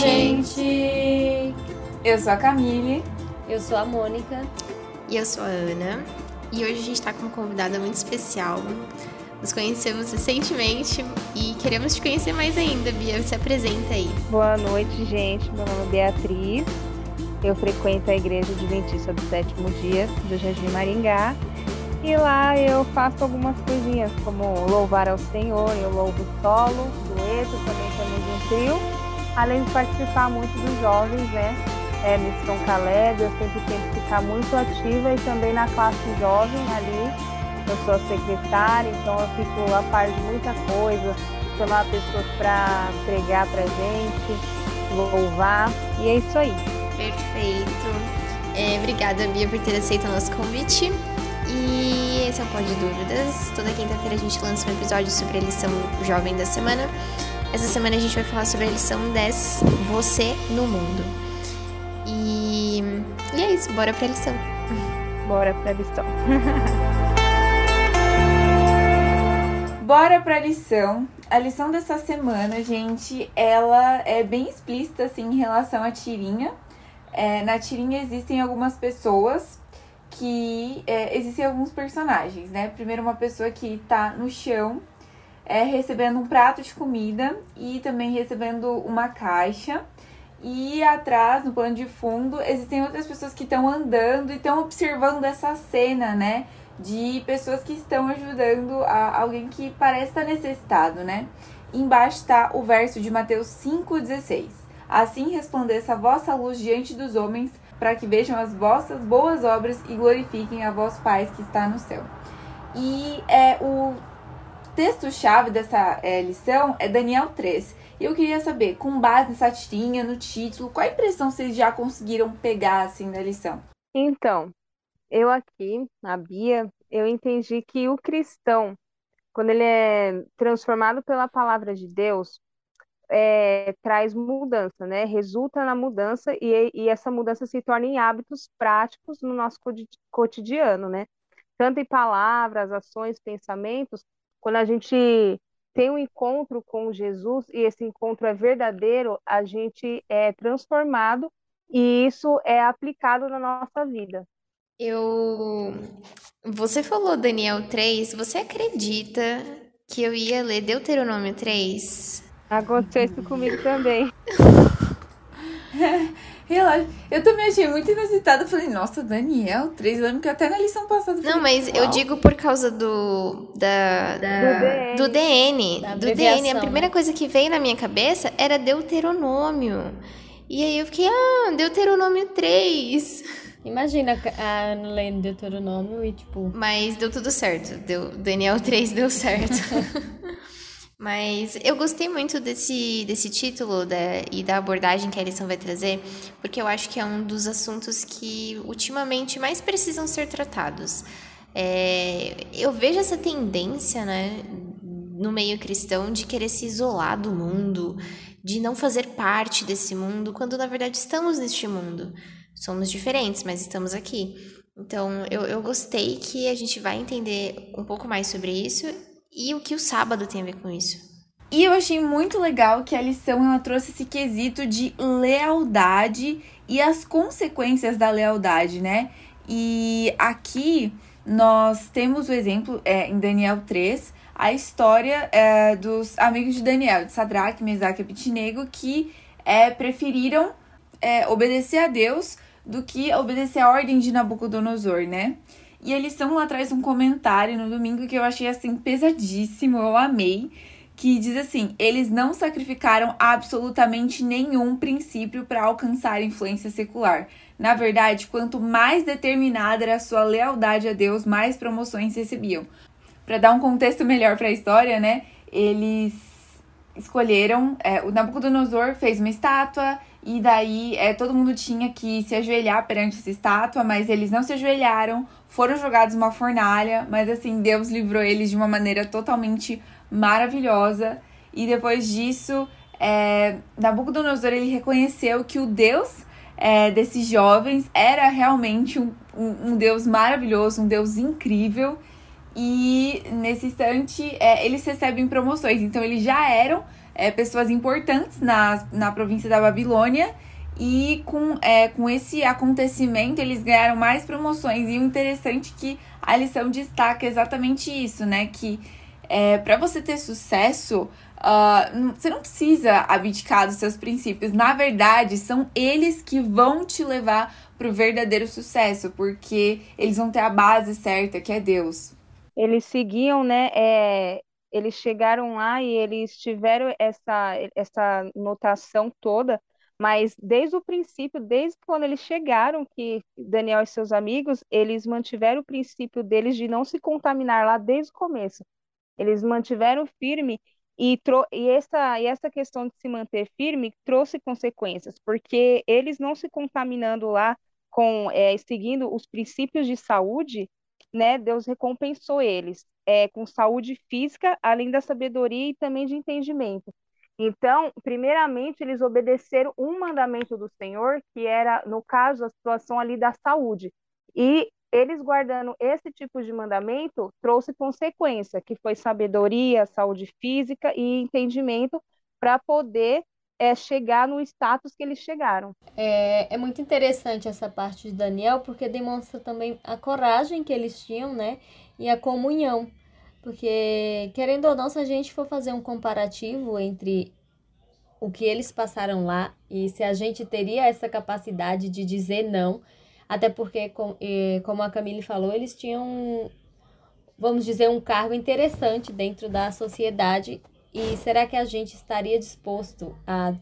gente! Eu sou a Camille. Eu sou a Mônica. E eu sou a Ana. E hoje a gente está com uma convidada muito especial. Nos conhecemos recentemente e queremos te conhecer mais ainda, Bia. Se apresenta aí. Boa noite, gente. Meu nome é Beatriz. Eu frequento a Igreja Adventista do Sétimo Dia do Jardim Maringá. E lá eu faço algumas coisinhas, como louvar ao Senhor, eu louvo solo, dueto, também temos um trio, além de participar muito dos jovens, né? É, Missão Caleb, eu sempre tento ficar muito ativa e também na classe jovem ali eu sou secretária, então eu fico a par de muita coisa, chamar pessoas para pregar para gente, louvar, e é isso aí. Perfeito. É, obrigada, Bia, por ter aceito o nosso convite. E esse é o Pó de Dúvidas. Toda quinta-feira a gente lança um episódio sobre a lição jovem da semana. Essa semana a gente vai falar sobre a lição 10, Você no Mundo. E, e é isso, bora pra lição. Bora pra lição. Bora pra lição. A lição dessa semana, gente, ela é bem explícita, assim, em relação à tirinha. É, na tirinha existem algumas pessoas que... É, existem alguns personagens, né? Primeiro uma pessoa que tá no chão, é, recebendo um prato de comida e também recebendo uma caixa. E atrás, no plano de fundo, existem outras pessoas que estão andando e estão observando essa cena, né? de pessoas que estão ajudando a alguém que parece estar necessitado, né? Embaixo está o verso de Mateus 5,16. Assim resplandeça a vossa luz diante dos homens, para que vejam as vossas boas obras e glorifiquem a vosso Pai que está no céu. E é o texto-chave dessa é, lição é Daniel 3. E eu queria saber, com base nessa tirinha, no título, qual a impressão vocês já conseguiram pegar assim da lição? Então, eu aqui, a Bia, eu entendi que o cristão, quando ele é transformado pela palavra de Deus, é, traz mudança, né? Resulta na mudança e, e essa mudança se torna em hábitos práticos no nosso cotidiano, né? Tanto em palavras, ações, pensamentos, quando a gente tem um encontro com Jesus e esse encontro é verdadeiro, a gente é transformado e isso é aplicado na nossa vida. Eu. Você falou Daniel 3, você acredita que eu ia ler Deuteronômio 3? Aconteceu isso comigo também. Relaxa. Eu também achei muito inusitada. Falei, nossa, Daniel 3. Eu lembro que até na lição passada. Não, mas eu digo por causa do. Da, da do DN. Do DN. Do DN. A primeira né? coisa que veio na minha cabeça era Deuteronômio. E aí eu fiquei, ah, Deuteronômio 3. Imagina a Ana lendo Deuteronômio e tipo. Mas deu tudo certo. Deu, Daniel 3 deu certo. Mas eu gostei muito desse, desse título da, e da abordagem que a lição vai trazer, porque eu acho que é um dos assuntos que ultimamente mais precisam ser tratados. É, eu vejo essa tendência, né, no meio cristão de querer se isolar do mundo, de não fazer parte desse mundo, quando na verdade estamos neste mundo. Somos diferentes, mas estamos aqui. Então, eu, eu gostei que a gente vai entender um pouco mais sobre isso e o que o sábado tem a ver com isso. E eu achei muito legal que a lição ela trouxe esse quesito de lealdade e as consequências da lealdade, né? E aqui nós temos o exemplo é, em Daniel 3, a história é, dos amigos de Daniel, de Sadraque, Mesaque e Abitnego, que é, preferiram é, obedecer a Deus do que obedecer a ordem de Nabucodonosor, né? E a lição lá traz um comentário no domingo que eu achei assim pesadíssimo, eu amei, que diz assim: eles não sacrificaram absolutamente nenhum princípio para alcançar influência secular. Na verdade, quanto mais determinada era a sua lealdade a Deus, mais promoções recebiam. Para dar um contexto melhor para a história, né? Eles escolheram. É, o Nabucodonosor fez uma estátua e daí é, todo mundo tinha que se ajoelhar perante essa estátua, mas eles não se ajoelharam, foram jogados numa fornalha, mas assim, Deus livrou eles de uma maneira totalmente maravilhosa. E depois disso, é, Nabucodonosor ele reconheceu que o Deus é, desses jovens era realmente um, um, um Deus maravilhoso, um Deus incrível. e nesse instante é, eles recebem promoções. Então eles já eram é, pessoas importantes na, na província da Babilônia e com, é, com esse acontecimento eles ganharam mais promoções. E o interessante é que a lição destaca exatamente isso, né? Que é, para você ter sucesso, uh, você não precisa abdicar dos seus princípios. Na verdade, são eles que vão te levar para o verdadeiro sucesso, porque eles vão ter a base certa, que é Deus eles seguiam, né? É, eles chegaram lá e eles tiveram essa, essa notação toda, mas desde o princípio, desde quando eles chegaram, que Daniel e seus amigos, eles mantiveram o princípio deles de não se contaminar lá desde o começo. Eles mantiveram firme e, e, essa, e essa questão de se manter firme trouxe consequências, porque eles não se contaminando lá com é, seguindo os princípios de saúde, né, Deus recompensou eles é, com saúde física, além da sabedoria e também de entendimento. Então, primeiramente, eles obedeceram um mandamento do Senhor, que era, no caso, a situação ali da saúde. E eles guardando esse tipo de mandamento trouxe consequência, que foi sabedoria, saúde física e entendimento para poder é, chegar no status que eles chegaram. É, é muito interessante essa parte de Daniel, porque demonstra também a coragem que eles tinham, né? E a comunhão. Porque, querendo ou não, se a gente for fazer um comparativo entre o que eles passaram lá e se a gente teria essa capacidade de dizer não, até porque, como a Camille falou, eles tinham, vamos dizer, um cargo interessante dentro da sociedade e será que a gente estaria disposto a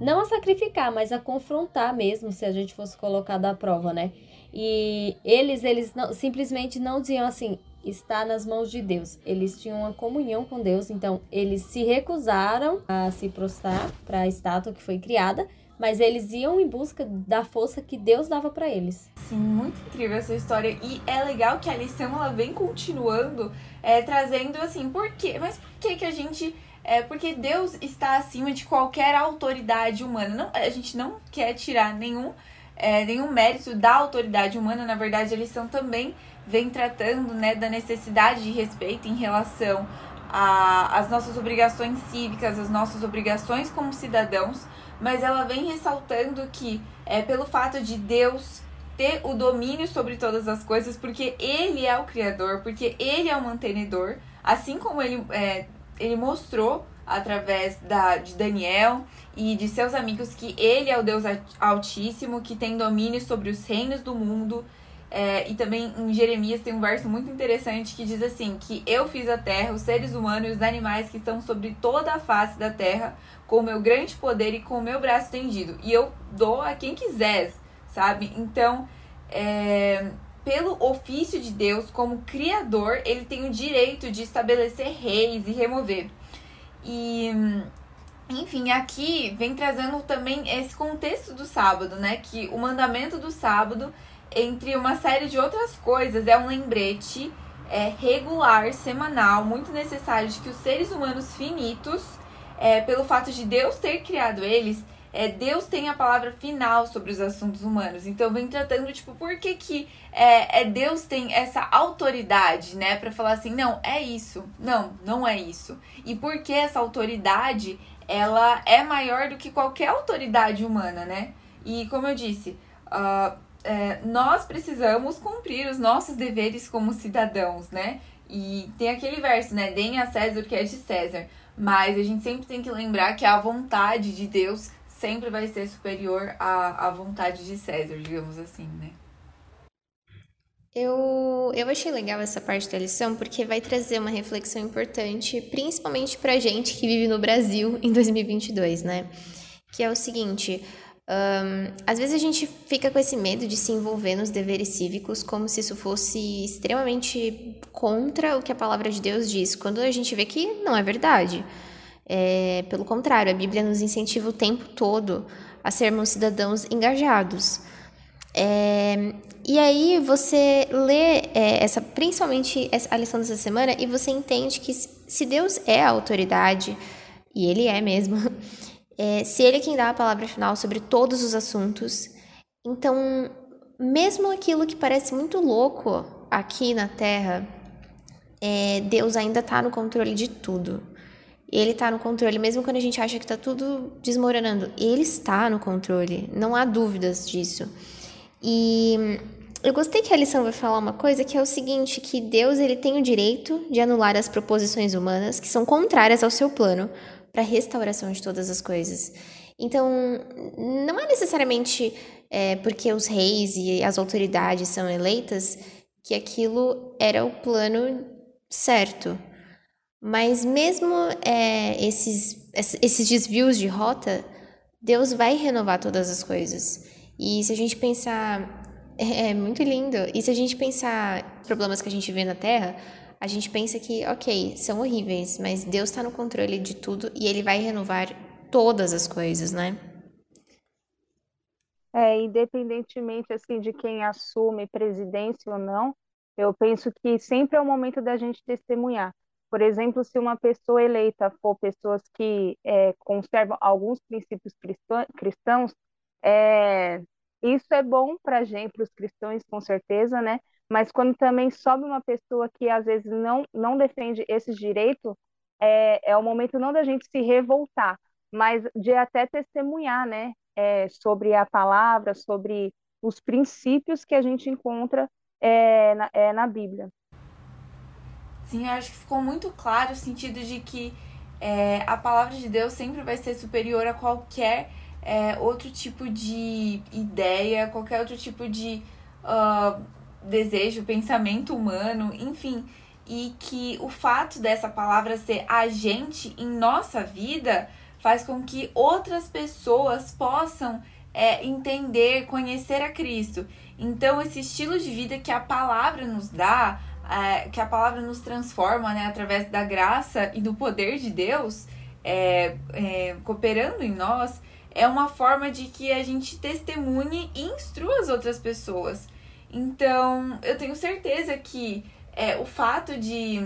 não a sacrificar, mas a confrontar mesmo se a gente fosse colocado à prova, né? E eles eles não, simplesmente não diziam assim, está nas mãos de Deus. Eles tinham uma comunhão com Deus, então eles se recusaram a se prostrar para a estátua que foi criada, mas eles iam em busca da força que Deus dava para eles. Sim, muito incrível essa história e é legal que a lição ela vem continuando, é, trazendo assim, por quê? Mas por que que a gente é porque Deus está acima de qualquer autoridade humana. Não, a gente não quer tirar nenhum é, nenhum mérito da autoridade humana. Na verdade, a lição também vem tratando né, da necessidade de respeito em relação às nossas obrigações cívicas, as nossas obrigações como cidadãos, mas ela vem ressaltando que é pelo fato de Deus ter o domínio sobre todas as coisas, porque Ele é o Criador, porque Ele é o mantenedor, assim como Ele, é, ele mostrou através da, de Daniel e de seus amigos que Ele é o Deus Altíssimo, que tem domínio sobre os reinos do mundo. É, e também em Jeremias tem um verso muito interessante que diz assim: que eu fiz a terra, os seres humanos e os animais que estão sobre toda a face da terra, com o meu grande poder e com o meu braço estendido. E eu dou a quem quiser, sabe? Então, é, pelo ofício de Deus, como criador, ele tem o direito de estabelecer reis e remover. E, enfim, aqui vem trazendo também esse contexto do sábado, né? Que o mandamento do sábado, entre uma série de outras coisas, é um lembrete é, regular, semanal, muito necessário de que os seres humanos finitos é, pelo fato de Deus ter criado eles, é, Deus tem a palavra final sobre os assuntos humanos. Então vem tratando, tipo, por que, que é, é Deus tem essa autoridade, né? para falar assim, não, é isso. Não, não é isso. E por que essa autoridade, ela é maior do que qualquer autoridade humana, né? E como eu disse, uh, é, nós precisamos cumprir os nossos deveres como cidadãos, né? E tem aquele verso, né? Deem a César o que é de César. Mas a gente sempre tem que lembrar que a vontade de Deus sempre vai ser superior à, à vontade de César, digamos assim, né? Eu, eu achei legal essa parte da lição porque vai trazer uma reflexão importante, principalmente pra gente que vive no Brasil em 2022, né? Que é o seguinte: um, às vezes a gente fica com esse medo de se envolver nos deveres cívicos como se isso fosse extremamente contra o que a palavra de Deus diz, quando a gente vê que não é verdade. É, pelo contrário, a Bíblia nos incentiva o tempo todo a sermos cidadãos engajados. É, e aí você lê é, essa, principalmente a lição dessa semana e você entende que se Deus é a autoridade, e Ele é mesmo, é, se Ele é quem dá a palavra final sobre todos os assuntos, então, mesmo aquilo que parece muito louco aqui na Terra, é, Deus ainda está no controle de tudo. Ele está no controle, mesmo quando a gente acha que está tudo desmoronando. Ele está no controle, não há dúvidas disso. E eu gostei que a lição vai falar uma coisa que é o seguinte, que Deus ele tem o direito de anular as proposições humanas que são contrárias ao seu plano para restauração de todas as coisas. Então, não é necessariamente é, porque os reis e as autoridades são eleitas que aquilo era o plano certo. Mas mesmo é, esses, esses desvios de rota, Deus vai renovar todas as coisas. E se a gente pensar. É, é muito lindo. E se a gente pensar problemas que a gente vê na Terra, a gente pensa que, ok, são horríveis, mas Deus está no controle de tudo e Ele vai renovar todas as coisas, né? É, independentemente assim de quem assume presidência ou não, eu penso que sempre é o momento da gente testemunhar. Por exemplo, se uma pessoa eleita for pessoas que é, conservam alguns princípios cristãos, é, isso é bom para gente, para os cristãos, com certeza, né? Mas quando também sobe uma pessoa que às vezes não, não defende esses direitos, é, é o momento não da gente se revoltar, mas de até testemunhar, né? É, sobre a palavra, sobre os princípios que a gente encontra é, na, é, na Bíblia. Sim, eu acho que ficou muito claro o sentido de que é, a palavra de Deus sempre vai ser superior a qualquer é, outro tipo de ideia, qualquer outro tipo de uh, desejo, pensamento humano, enfim. E que o fato dessa palavra ser agente em nossa vida faz com que outras pessoas possam é, entender, conhecer a Cristo. Então, esse estilo de vida que a palavra nos dá, é, que a palavra nos transforma, né, através da graça e do poder de Deus, é, é, cooperando em nós, é uma forma de que a gente testemunhe e instrua as outras pessoas. Então, eu tenho certeza que é, o fato de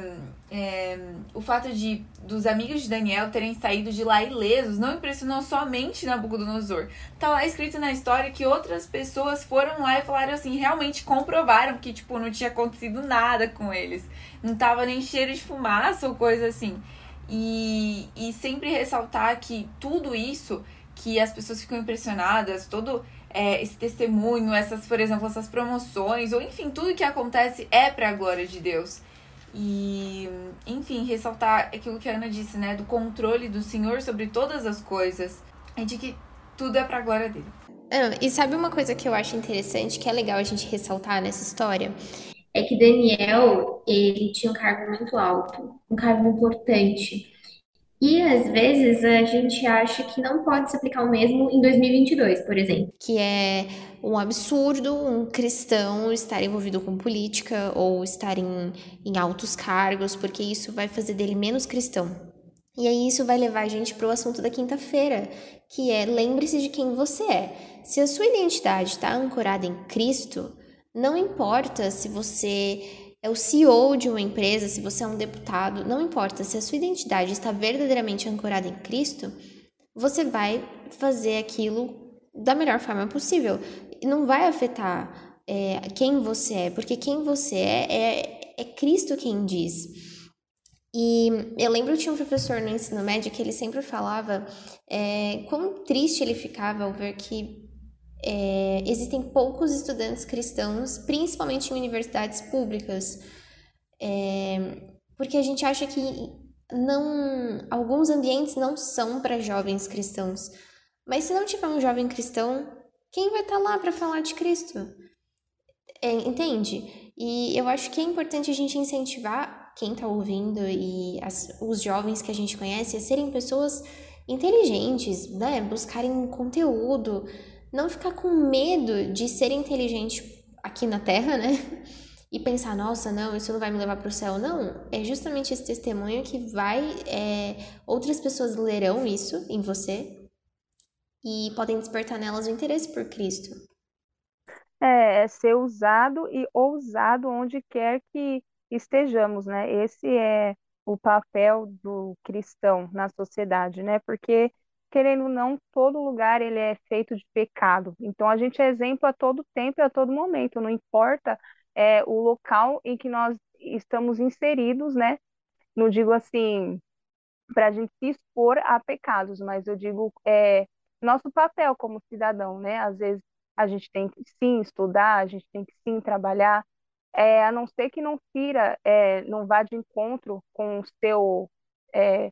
é, o fato de dos amigos de Daniel terem saído de lá ilesos não impressionou somente Nabucodonosor. Tá lá escrito na história que outras pessoas foram lá e falaram assim, realmente comprovaram que tipo não tinha acontecido nada com eles, não tava nem cheiro de fumaça ou coisa assim. E, e sempre ressaltar que tudo isso que as pessoas ficam impressionadas, todo é, esse testemunho, essas, por exemplo, essas promoções, ou enfim, tudo que acontece é para a glória de Deus. E, enfim, ressaltar aquilo que a Ana disse, né? Do controle do Senhor sobre todas as coisas e de que tudo é para a glória dele. Ah, e sabe uma coisa que eu acho interessante, que é legal a gente ressaltar nessa história? É que Daniel, ele tinha um cargo muito alto, um cargo importante. E às vezes a gente acha que não pode se aplicar o mesmo em 2022, por exemplo. Que é um absurdo um cristão estar envolvido com política ou estar em, em altos cargos, porque isso vai fazer dele menos cristão. E aí isso vai levar a gente para o assunto da quinta-feira, que é lembre-se de quem você é. Se a sua identidade está ancorada em Cristo, não importa se você é o CEO de uma empresa, se você é um deputado, não importa se a sua identidade está verdadeiramente ancorada em Cristo, você vai fazer aquilo da melhor forma possível. Não vai afetar é, quem você é, porque quem você é, é, é Cristo quem diz. E eu lembro que tinha um professor no ensino médio que ele sempre falava é, quão triste ele ficava ao ver que é, existem poucos estudantes cristãos, principalmente em universidades públicas, é, porque a gente acha que não, alguns ambientes não são para jovens cristãos. Mas se não tiver um jovem cristão, quem vai estar tá lá para falar de Cristo? É, entende? E eu acho que é importante a gente incentivar quem está ouvindo e as, os jovens que a gente conhece a serem pessoas inteligentes, né? Buscarem conteúdo, não ficar com medo de ser inteligente aqui na Terra, né? E pensar, nossa, não, isso não vai me levar para o céu. Não, é justamente esse testemunho que vai. É, outras pessoas lerão isso em você e podem despertar nelas o interesse por Cristo. É, é ser usado e ousado onde quer que estejamos, né? Esse é o papel do cristão na sociedade, né? Porque querendo ou não, todo lugar ele é feito de pecado. Então a gente é exemplo a todo tempo e a todo momento, não importa é, o local em que nós estamos inseridos, né? Não digo assim para a gente se expor a pecados, mas eu digo é, nosso papel como cidadão, né? Às vezes a gente tem que sim estudar, a gente tem que sim trabalhar, é, a não ser que não fira, é, não vá de encontro com o seu, é,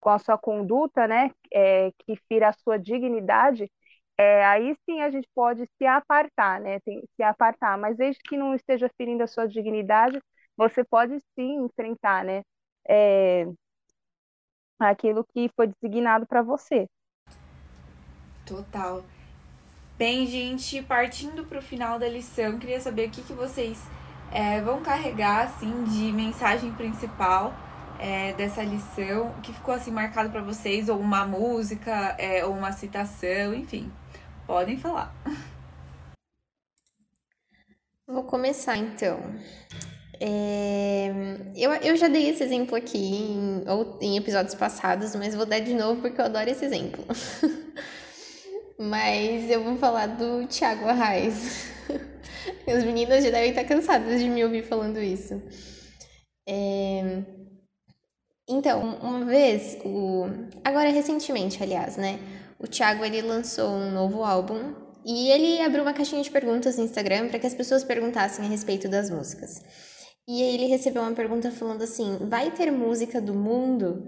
com a sua conduta, né? É, que fira a sua dignidade, é, aí sim a gente pode se apartar, né? Tem, se apartar, mas desde que não esteja ferindo a sua dignidade, você pode sim enfrentar, né? É, aquilo que foi designado para você. Total. Bem, gente, partindo para o final da lição, queria saber o que, que vocês é, vão carregar assim de mensagem principal é, dessa lição, que ficou assim marcado para vocês, ou uma música, é, ou uma citação, enfim, podem falar. Vou começar então. É, eu, eu já dei esse exemplo aqui em, ou, em episódios passados, mas vou dar de novo porque eu adoro esse exemplo. mas eu vou falar do Thiago Arraes. As meninas já devem estar cansadas de me ouvir falando isso. É, então, uma vez, o, agora recentemente, aliás, né? O Thiago ele lançou um novo álbum e ele abriu uma caixinha de perguntas no Instagram para que as pessoas perguntassem a respeito das músicas. E aí ele recebeu uma pergunta falando assim: vai ter música do mundo?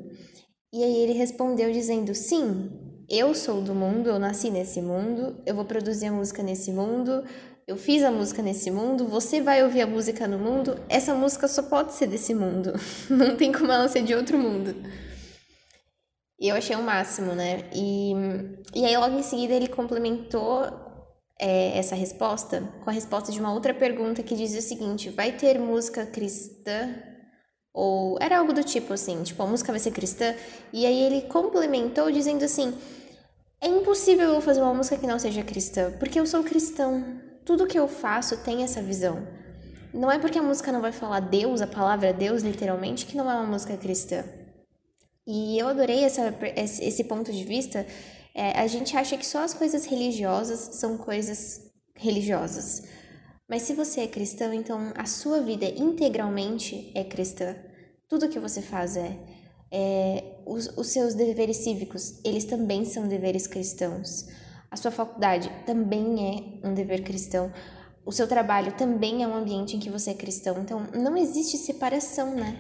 E aí ele respondeu dizendo: sim, eu sou do mundo, eu nasci nesse mundo, eu vou produzir a música nesse mundo, eu fiz a música nesse mundo, você vai ouvir a música no mundo, essa música só pode ser desse mundo, não tem como ela ser de outro mundo. E eu achei o máximo, né? E, e aí logo em seguida ele complementou é, essa resposta com a resposta de uma outra pergunta que dizia o seguinte: vai ter música cristã? Ou era algo do tipo assim, tipo, a música vai ser cristã? E aí ele complementou dizendo assim: é impossível eu fazer uma música que não seja cristã, porque eu sou cristão. Tudo que eu faço tem essa visão. Não é porque a música não vai falar Deus, a palavra Deus, literalmente, que não é uma música cristã. E eu adorei essa, esse ponto de vista é, a gente acha que só as coisas religiosas são coisas religiosas. Mas se você é cristão, então a sua vida integralmente é cristã. Tudo que você faz é. é os, os seus deveres cívicos, eles também são deveres cristãos. A sua faculdade também é um dever cristão. O seu trabalho também é um ambiente em que você é cristão. Então, não existe separação, né?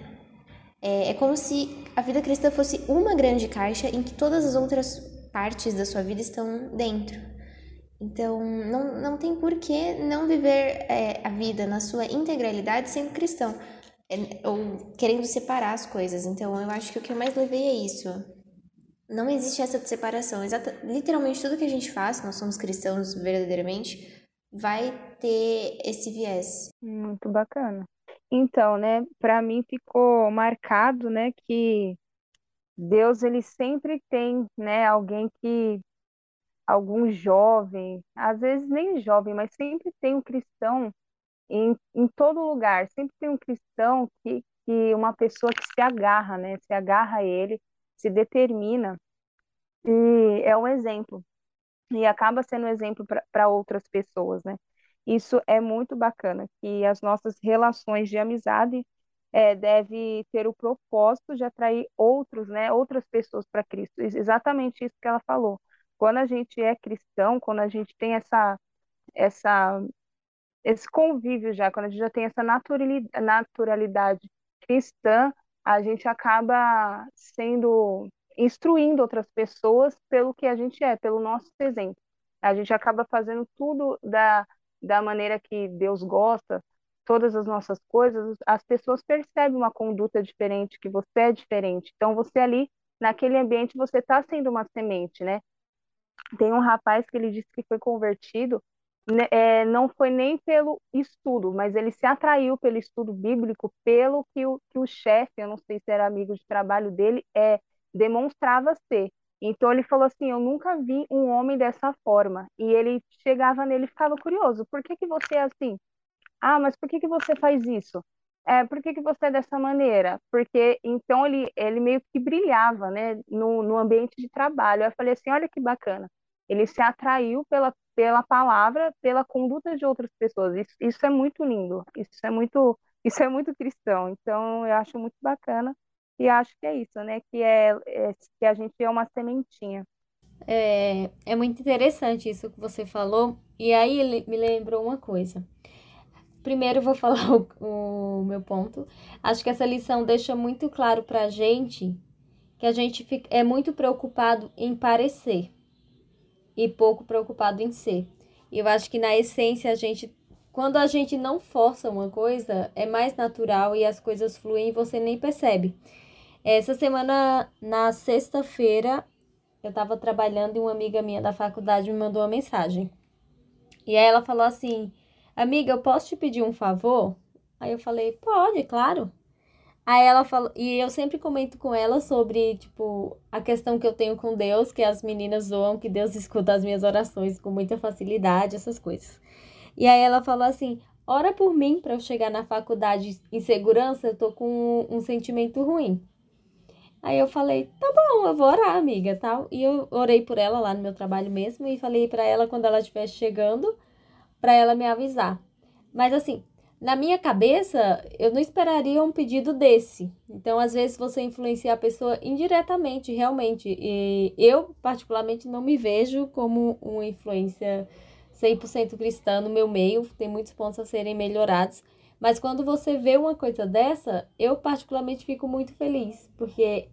É, é como se a vida cristã fosse uma grande caixa em que todas as outras partes da sua vida estão dentro. Então, não, não tem por que não viver é, a vida na sua integralidade sendo cristão, é, ou querendo separar as coisas. Então, eu acho que o que eu mais levei é isso. Não existe essa separação. Exata, literalmente, tudo que a gente faz, nós somos cristãos verdadeiramente, vai ter esse viés. Muito bacana. Então, né, para mim ficou marcado, né, que Deus ele sempre tem, né, alguém que algum jovem, às vezes nem jovem, mas sempre tem um cristão em, em todo lugar, sempre tem um cristão que, que uma pessoa que se agarra, né, se agarra a ele, se determina e é um exemplo e acaba sendo um exemplo para outras pessoas, né? Isso é muito bacana, que as nossas relações de amizade é, deve ter o propósito de atrair outros, né, outras pessoas para Cristo. Exatamente isso que ela falou. Quando a gente é cristão, quando a gente tem essa, essa, esse convívio já, quando a gente já tem essa naturalidade, naturalidade cristã, a gente acaba sendo instruindo outras pessoas pelo que a gente é, pelo nosso exemplo. A gente acaba fazendo tudo da, da maneira que Deus gosta, todas as nossas coisas, as pessoas percebem uma conduta diferente, que você é diferente. Então, você ali, naquele ambiente, você está sendo uma semente, né? Tem um rapaz que ele disse que foi convertido, é, não foi nem pelo estudo, mas ele se atraiu pelo estudo bíblico, pelo que o, que o chefe, eu não sei se era amigo de trabalho dele, é, demonstrava ser. Então ele falou assim: Eu nunca vi um homem dessa forma. E ele chegava nele e ficava curioso: Por que, que você é assim? Ah, mas por que que você faz isso? É, por que que você é dessa maneira? Porque então ele, ele meio que brilhava, né, no, no ambiente de trabalho. Eu falei assim, olha que bacana. Ele se atraiu pela, pela palavra, pela conduta de outras pessoas. Isso, isso é muito lindo. Isso é muito Isso é muito cristão, então eu acho muito bacana e acho que é isso, né? Que é, é que a gente é uma sementinha. É, é muito interessante isso que você falou, e aí me lembrou uma coisa. Primeiro vou falar o, o meu ponto. Acho que essa lição deixa muito claro pra gente que a gente fica, é muito preocupado em parecer e pouco preocupado em ser. E eu acho que na essência a gente quando a gente não força uma coisa, é mais natural e as coisas fluem e você nem percebe. Essa semana, na sexta-feira, eu estava trabalhando e uma amiga minha da faculdade me mandou uma mensagem. E aí ela falou assim: Amiga, eu posso te pedir um favor? Aí eu falei: Pode, claro. Aí ela falou, e eu sempre comento com ela sobre, tipo, a questão que eu tenho com Deus, que as meninas zoam que Deus escuta as minhas orações com muita facilidade, essas coisas. E aí ela falou assim: ora por mim para eu chegar na faculdade em segurança, eu tô com um, sentimento ruim. Aí eu falei, tá bom, eu vou orar, amiga, tal. E eu orei por ela lá no meu trabalho mesmo e falei para ela quando ela estivesse chegando, para ela me avisar. Mas assim, na minha cabeça, eu não esperaria um pedido desse. Então, às vezes você influencia a pessoa indiretamente, realmente. E eu particularmente não me vejo como uma influência 100% cristã no meu meio, tem muitos pontos a serem melhorados. Mas quando você vê uma coisa dessa, eu particularmente fico muito feliz, porque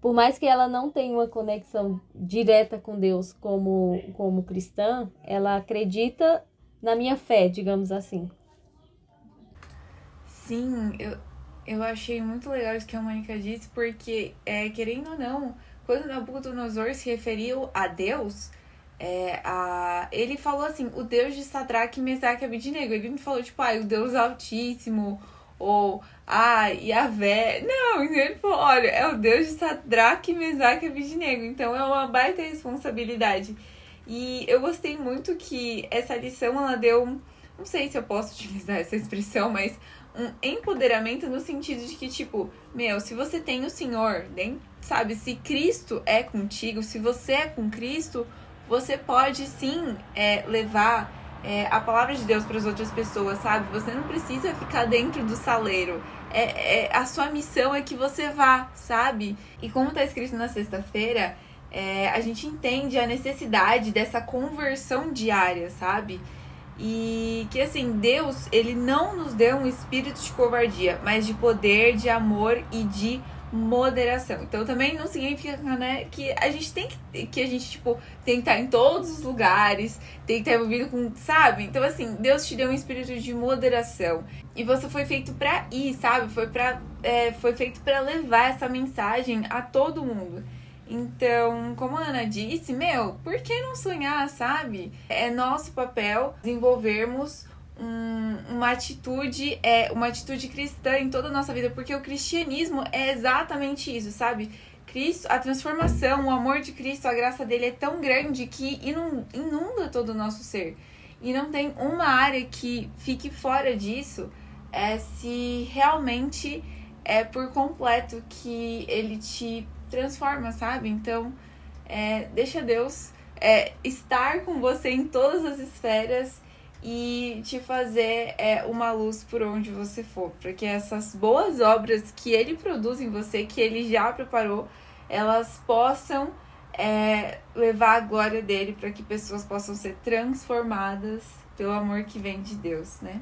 por mais que ela não tenha uma conexão direta com Deus como, como cristã, ela acredita na minha fé, digamos assim. Sim, eu, eu achei muito legal isso que a Mônica disse, porque, é, querendo ou não, quando Nabucodonosor se referiu a Deus, é, a, ele falou assim, o Deus de Sadraque, Mesaque e Abidnego. Ele não falou, tipo, ah, o Deus Altíssimo, ou, ah, Yahvé. Não, ele falou, olha, é o Deus de Sadraque, Mesaque e Abidnego. Então é uma baita responsabilidade. E eu gostei muito que essa lição, ela deu, não sei se eu posso utilizar essa expressão, mas um empoderamento no sentido de que, tipo, meu, se você tem o Senhor, nem, sabe, se Cristo é contigo, se você é com Cristo você pode sim é, levar é, a palavra de Deus para as outras pessoas, sabe? Você não precisa ficar dentro do saleiro. É, é, a sua missão é que você vá, sabe? E como está escrito na sexta-feira, é, a gente entende a necessidade dessa conversão diária, sabe? E que assim, Deus, ele não nos deu um espírito de covardia, mas de poder, de amor e de moderação. Então também não significa, né, que a gente tem que, que a gente, tipo, tem que estar em todos os lugares, tem que estar envolvido com, sabe? Então, assim, Deus te deu um espírito de moderação. E você foi feito para ir, sabe? Foi, pra, é, foi feito para levar essa mensagem a todo mundo. Então, como a Ana disse, meu, por que não sonhar, sabe? É nosso papel desenvolvermos um, uma atitude é uma atitude cristã em toda a nossa vida, porque o cristianismo é exatamente isso, sabe? Cristo, a transformação, o amor de Cristo, a graça dele é tão grande que inunda todo o nosso ser. E não tem uma área que fique fora disso, é se realmente é por completo que ele te transforma, sabe? Então, é, deixa Deus é, estar com você em todas as esferas e te fazer é, uma luz por onde você for, para que essas boas obras que ele produz em você, que ele já preparou, elas possam é, levar a glória dele para que pessoas possam ser transformadas pelo amor que vem de Deus, né?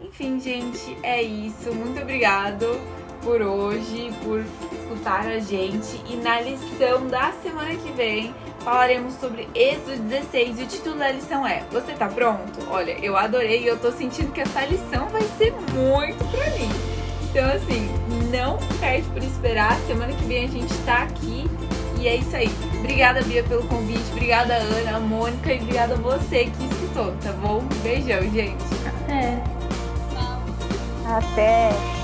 Enfim, gente, é isso. Muito obrigado por hoje, por escutar a gente. E na lição da semana que vem falaremos sobre Êxodo 16 e o título da lição é Você tá pronto? Olha, eu adorei e eu tô sentindo que essa lição vai ser muito pra mim. Então, assim, não perde por esperar. Semana que vem a gente tá aqui. E é isso aí. Obrigada, Bia, pelo convite. Obrigada, Ana, Mônica. E obrigada a você que escutou, tá bom? Beijão, gente. É. Até.